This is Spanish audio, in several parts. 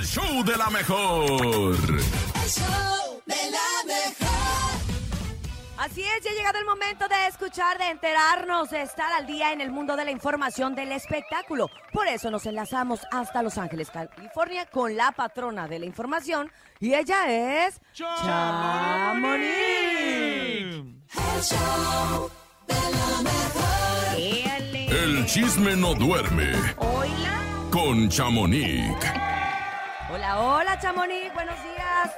el show de la mejor. El show de la mejor. Así es, ya ha llegado el momento de escuchar, de enterarnos, de estar al día en el mundo de la información del espectáculo. Por eso nos enlazamos hasta Los Ángeles, California, con la patrona de la información. Y ella es... Chamonix. El show de la mejor. El chisme no duerme Hola. con Chamonix. Hola, hola, Chamonix. Buenos días.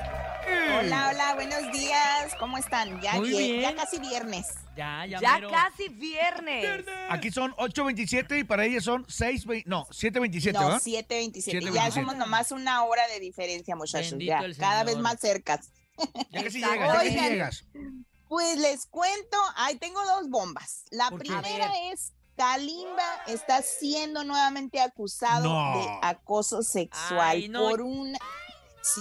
Hola, hola, buenos días. ¿Cómo están? Ya, Muy vie- bien. ya casi viernes. Ya, ya, Ya mero. casi viernes. Aquí son 8.27 y para ellas son 6.20, no, 7.27, No, ¿verdad? 7.27. Ya 7:27. somos nomás una hora de diferencia, muchachos. Bendito Ya, el cada Señor. vez más cercas. Ya casi llegas, ya casi Oigan. llegas. Pues les cuento, ahí tengo dos bombas. La ¿Por qué? primera A es Kalimba está siendo nuevamente acusado No. de acoso sexual Ay, no. por una sí,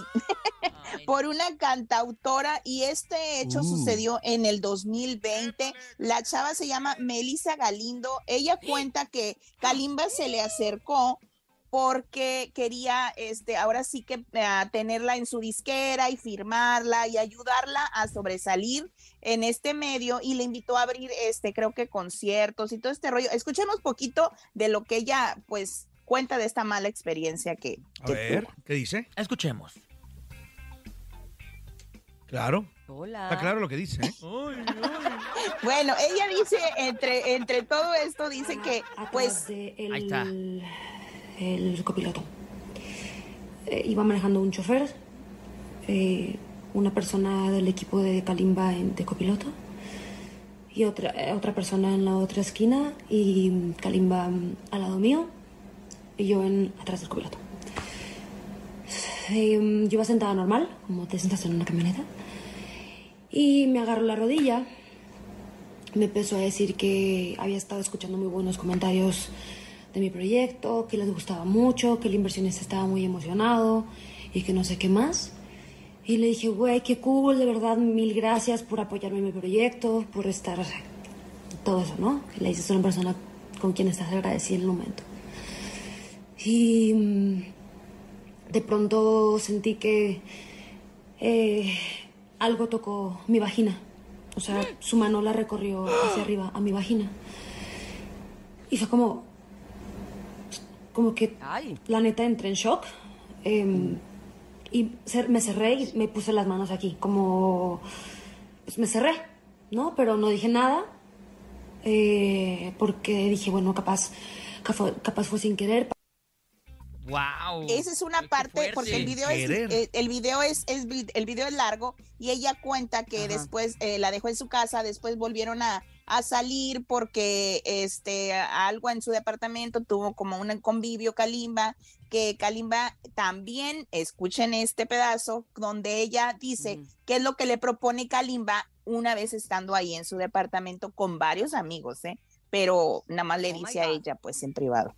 Ay, por una cantautora y este hecho Uh. sucedió en el 2020. La chava se llama Melissa Galindo. Ella cuenta que Kalimba se le acercó porque quería, este, ahora sí que eh, tenerla en su disquera y firmarla y ayudarla a sobresalir en este medio y le invitó a abrir, este, creo que conciertos y todo este rollo. Escuchemos poquito de lo que ella, pues, cuenta de esta mala experiencia que, A que ver, tuvo. ¿qué dice? Escuchemos. Claro, Hola. está claro lo que dice, ¿eh? Bueno, ella dice, entre, entre todo esto, dice que, pues, de el, Ahí está. El copiloto. Eh, iba manejando un chofer, eh, una persona del equipo de Kalimba en- de copiloto y otra, eh, otra persona en la otra esquina y Kalimba mm, al lado mío y yo en, atrás del copiloto. Eh, yo iba sentada normal, como te sientas en una camioneta, y me agarró la rodilla me empezó a decir que había estado escuchando muy buenos comentarios de mi proyecto, que les gustaba mucho, que el inversionista estaba muy emocionado y que no sé qué más. Y le dije, güey, qué cool, de verdad, mil gracias por apoyarme en mi proyecto, por estar, todo eso, ¿no? Le dices a una persona con quien estás agradecida en el momento. Y mm, de pronto sentí que eh, algo tocó mi vagina. O sea, su mano la recorrió hacia arriba a mi vagina. Y fue como. Como que la neta entré en shock. em, y me cerré y me puse las manos aquí. Como. Pues me cerré, ¿no? Pero no dije nada. eh, porque dije, bueno, capaz, capaz fue sin querer. Wow. Esa es una parte, porque el video es, Querer. eh, el video es, el video es largo y ella cuenta que Ajá. después eh, la dejó en su casa, después volvieron a, a salir porque este algo en su departamento tuvo como un convivio Kalimba, que Kalimba también, escuchen este pedazo, donde ella dice Ujú. qué es lo que le propone Kalimba una vez estando ahí en su departamento con varios amigos, ¿eh? Pero nada más le Oh dice a ella, pues en privado.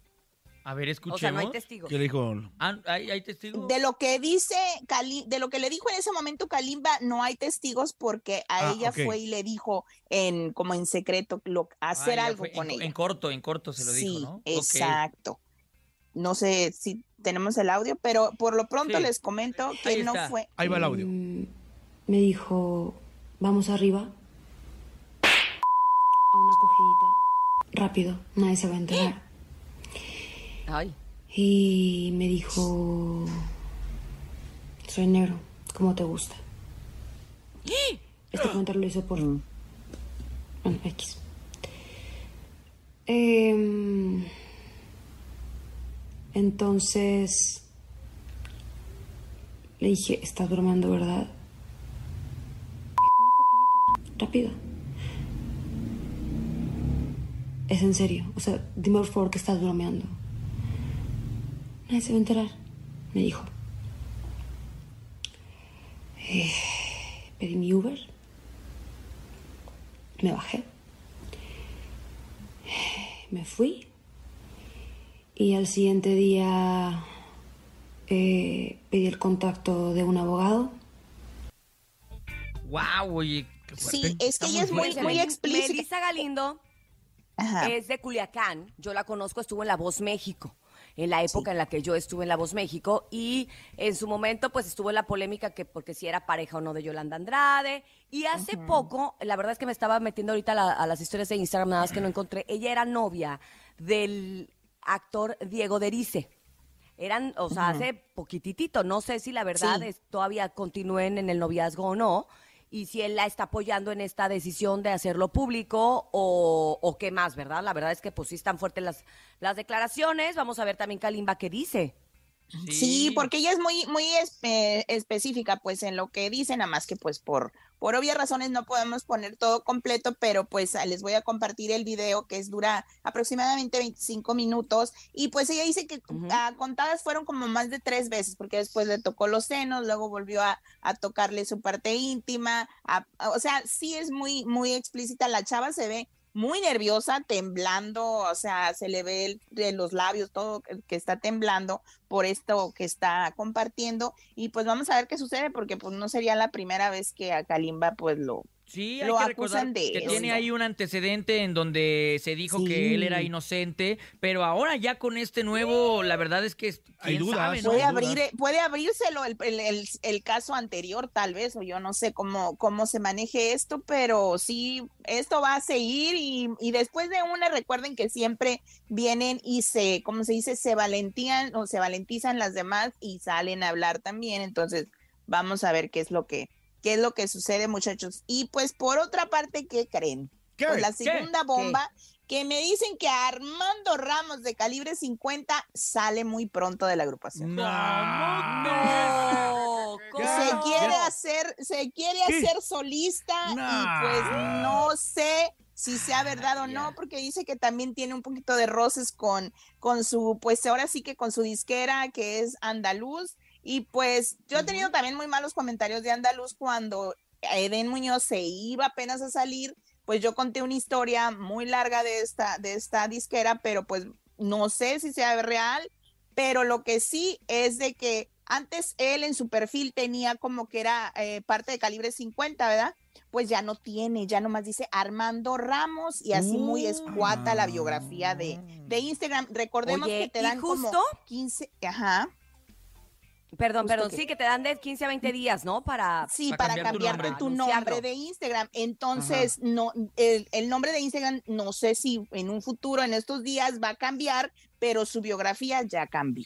A ver, O escuchemos. sea, no hay testigos. ¿Qué le dijo? Ah, ¿hay, hay testigos? De lo que dice Cali, de lo que le dijo en ese momento Kalimba, no hay testigos porque a Ah, ella fue y le dijo en como en secreto lo, Ah, hacer ya algo fue con en, ella. En corto, en corto se lo sí, dijo, ¿no? Exacto. No sé si tenemos el audio, pero por lo pronto Sí. les comento que Ahí no está. fue. Ahí va el audio. Mm, me dijo, vamos arriba. A una cogidita. Rápido, nadie se va a enterar. Ay. Y me dijo, soy negro, ¿cómo te gusta? Este comentario lo hizo por... Bueno, X. Em, entonces, le dije, estás bromeando, ¿verdad? Rápido. Es en serio. O sea, dime por favor que estás bromeando. Nadie se va a enterar, me dijo. Eh, pedí mi Uber. Me bajé. Me fui. Y al siguiente día eh, pedí el contacto de un abogado. Wow, oye. qué Sí, es que ella es muy, muy explícita. Melissa Galindo Ajá. es de Culiacán. Yo la conozco, estuvo en La Voz México. En la época en la que yo estuve en La Voz México y en su momento pues estuvo en la polémica que porque si era pareja o no de Yolanda Andrade. Y hace poco, la verdad es que me estaba metiendo ahorita a, la- a las historias de Instagram, nada más que no encontré, ella era novia del actor Diego Derice. Eran, o sea, hace poquititito, no sé si la verdad Sí. es, todavía continúen en el noviazgo o no, y si él la está apoyando en esta decisión de hacerlo público o, qué más, ¿verdad? La verdad es que pues sí están fuertes las, las declaraciones. Vamos a ver también Kalimba qué dice. Sí, porque ella es muy, muy espe- específica, pues, en lo que dice, nada más que, pues, por, por obvias razones no podemos poner todo completo, pero pues ah, les voy a compartir el video que es dura aproximadamente 25 minutos y pues ella dice que ah, contadas fueron como más de tres veces, porque después le tocó los senos, luego volvió a, a tocarle su parte íntima, a- a- o sea, sí es muy, muy explícita, la chava se ve muy nerviosa, temblando, o sea, se le ve el- de los labios, todo que- está temblando por esto que está compartiendo. Y pues vamos a ver qué sucede porque pues no sería la primera vez que a Kalimba pues lo Sí, hay Lo que recordar acusan de que eso. tiene ahí un antecedente en donde se dijo Sí. que él era inocente, pero ahora ya con este nuevo, la verdad es que Hay dudas, sabe, ¿no? puede dudas. abrir puede abrírselo el, el- el- el caso anterior tal vez o yo no sé cómo cómo se maneje esto pero sí esto va a seguir y, y después de una recuerden que siempre vienen y se como se dice se valentían o se valentizan las demás y salen a hablar también entonces vamos a ver qué es lo que qué es lo que sucede muchachos y pues por otra parte qué creen ¿Qué? Pues la ¿Qué? segunda bomba que me dicen que Armando Ramos de calibre 50 sale muy pronto de la agrupación. No, ¿cómo Se quiere hacer, se quiere ¿Qué? hacer solista y Nah. pues no sé si sea verdad o no, porque dice que también tiene un poquito de roces con, con su, pues ahora sí que con su disquera que es Andaluz. Y pues yo he tenido también muy malos comentarios de Andaluz cuando Eden Muñoz se iba apenas a salir, pues yo conté una historia muy larga de esta, de esta disquera, pero pues no sé si sea real, pero lo que sí es de que antes él en su perfil tenía como que era eh, parte de calibre 50, ¿verdad? Pues ya no tiene, ya nomás dice Armando Ramos y así muy escuata la biografía de, de Instagram. Recordemos Oye, que te ¿y dan como justo? 15, ajá. Perdón, Justo perdón, que- sí, que te dan de 15 a 20 días, ¿no? Para... Sí, Para para, cambiar tu cambiarte nombre. tu nombre de Instagram. Entonces, no, el, el nombre de Instagram, no sé si en un futuro, en estos días, va a cambiar, pero su biografía ya cambió.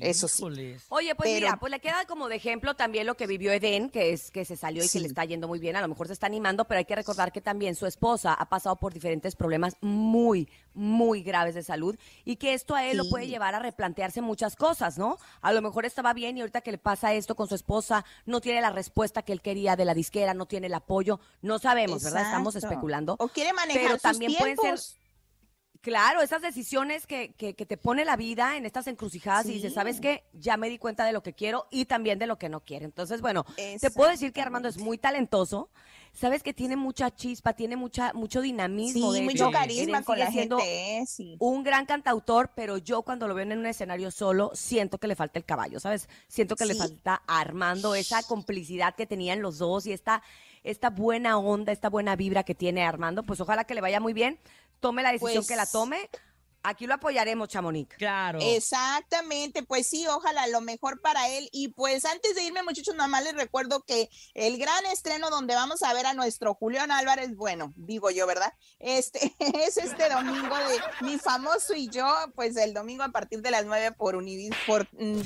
Eso sí. Oye, pues Pero- mira, pues le queda como de ejemplo también lo que vivió Eden, que es que se salió y Sí. que le está yendo muy bien, a lo mejor se está animando, pero hay que recordar que también su esposa ha pasado por diferentes problemas muy, muy graves de salud y que esto a él lo puede llevar a replantearse muchas cosas, ¿no? A lo mejor estaba bien y ahorita que le pasa esto con su esposa, no tiene la respuesta que él quería de la disquera, no tiene el apoyo, no sabemos, ¿verdad? Estamos especulando. O quiere manejar Pero sus también pueden ser tiempos. Claro, esas decisiones que, que, que te pone la vida en estas encrucijadas y dices, ¿sabes qué? Ya me di cuenta de lo que quiero y también de lo que no quiero. Entonces, bueno, te puedo decir que Armando es muy talentoso. Sabes que tiene mucha chispa, tiene mucha, mucho dinamismo. Sí, de mucho hecho, carisma con la gente, ¿eh? Sí. un gran cantautor, pero yo cuando lo veo en un escenario solo, siento que le falta el caballo, ¿sabes? Siento que le falta a Armando esa complicidad que tenían los dos y esta, esta buena onda, esta buena vibra que tiene Armando. Pues ojalá que le vaya muy bien, tome la decisión Pues- que la tome. Aquí lo apoyaremos, Chamonix. Claro. Exactamente, pues sí, ojalá lo mejor para él. Y pues antes de irme, muchachos, nada más les recuerdo que el gran estreno donde vamos a ver a nuestro Julián Álvarez, bueno, digo yo, ¿verdad? Este es este domingo de Mi Famoso y yo, pues el domingo a partir de las 9 por Univis, por mm,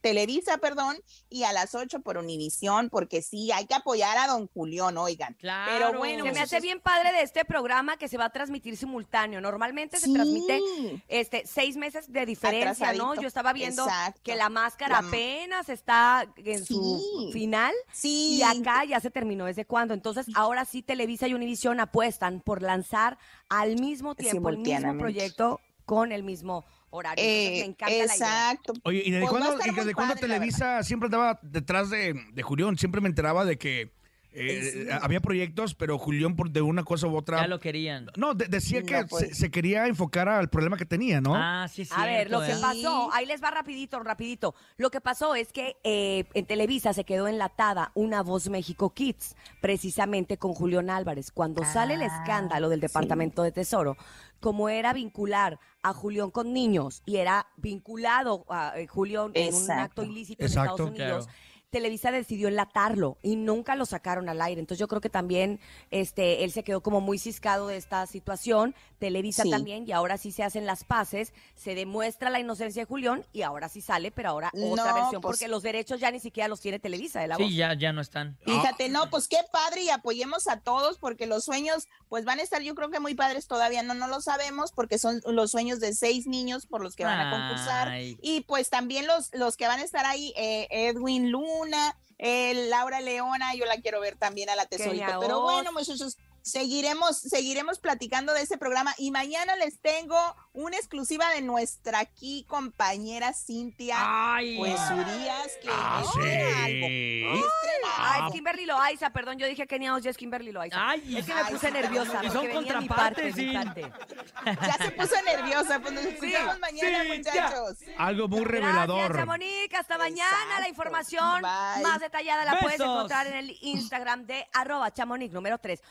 Televisa, perdón, y a las 8 por Univisión, porque sí, hay que apoyar a don Julián, oigan. Claro. Pero bueno, Se me hace bien padre de este programa que se va a transmitir simultáneo. Normalmente se transmite este seis meses de diferencia, ¿no? Yo estaba viendo Exacto. que la máscara La- apenas está en su final Sí. y acá ya se terminó desde cuándo. Entonces ahora sí Televisa y Univisión apuestan por lanzar al mismo tiempo el mismo proyecto con el mismo horario. Entonces, me Eh, encanta la idea. exacto. Oye, ¿y desde Pues cuándo, y desde cuándo Televisa siempre andaba detrás de, de Julián? Siempre me enteraba de que eh, había proyectos, pero Julián por de una cosa u otra. Ya lo querían. No, de- decía No, que pues. se, se quería enfocar al problema que tenía, ¿no? Ah, sí, sí. A ver, lo que ¿eh? pasó, ahí les va rapidito, rapidito. Lo que pasó es que eh, en Televisa se quedó enlatada una voz México Kids, precisamente con Julián Álvarez. Cuando sale el escándalo del Departamento de Tesoro, como era vincular a Julián con niños y era vinculado a eh, Julián en un acto ilícito Exacto. en Estados Unidos. Claro. Televisa decidió enlatarlo y nunca lo sacaron al aire. Entonces yo creo que también este él se quedó como muy ciscado de esta situación, Televisa Sí. también, y ahora sí se hacen las paces, se demuestra la inocencia de Julián y ahora sí sale, pero ahora otra No, versión, pues- porque los derechos ya ni siquiera los tiene Televisa de la voz. Sí, ya, ya no están. Fíjate, no, pues qué padre y apoyemos a todos porque los sueños pues van a estar yo creo que muy padres todavía, no, no lo sabemos porque son los sueños de seis niños por los que van a concursar Ay. y pues también los, los que van a estar ahí, eh, Edwin Luna, eh, Laura Leona, yo la quiero ver también a la tesorito, Kenia pero bueno muchachos, seguiremos, seguiremos platicando de ese programa y mañana les tengo una exclusiva de nuestra aquí compañera Cintia. Ay. Pues Urias, que Ah, estrena algo. sí. Ah, es Kimberly Loaiza, perdón, yo dije Kenia Oz, ya es Kimberly Loaiza. Ay, es que me puse sí, nerviosa, y son porque venía mi parte, contrapartes, mi sí. parte. Ya se puso nerviosa, pues nos escuchamos mañana, Cintia. muchachos. Algo muy Gracias, revelador. Chamonix. Hasta mañana. La información Bye. más detallada la puedes encontrar en el Instagram de arroba chamonix número 3.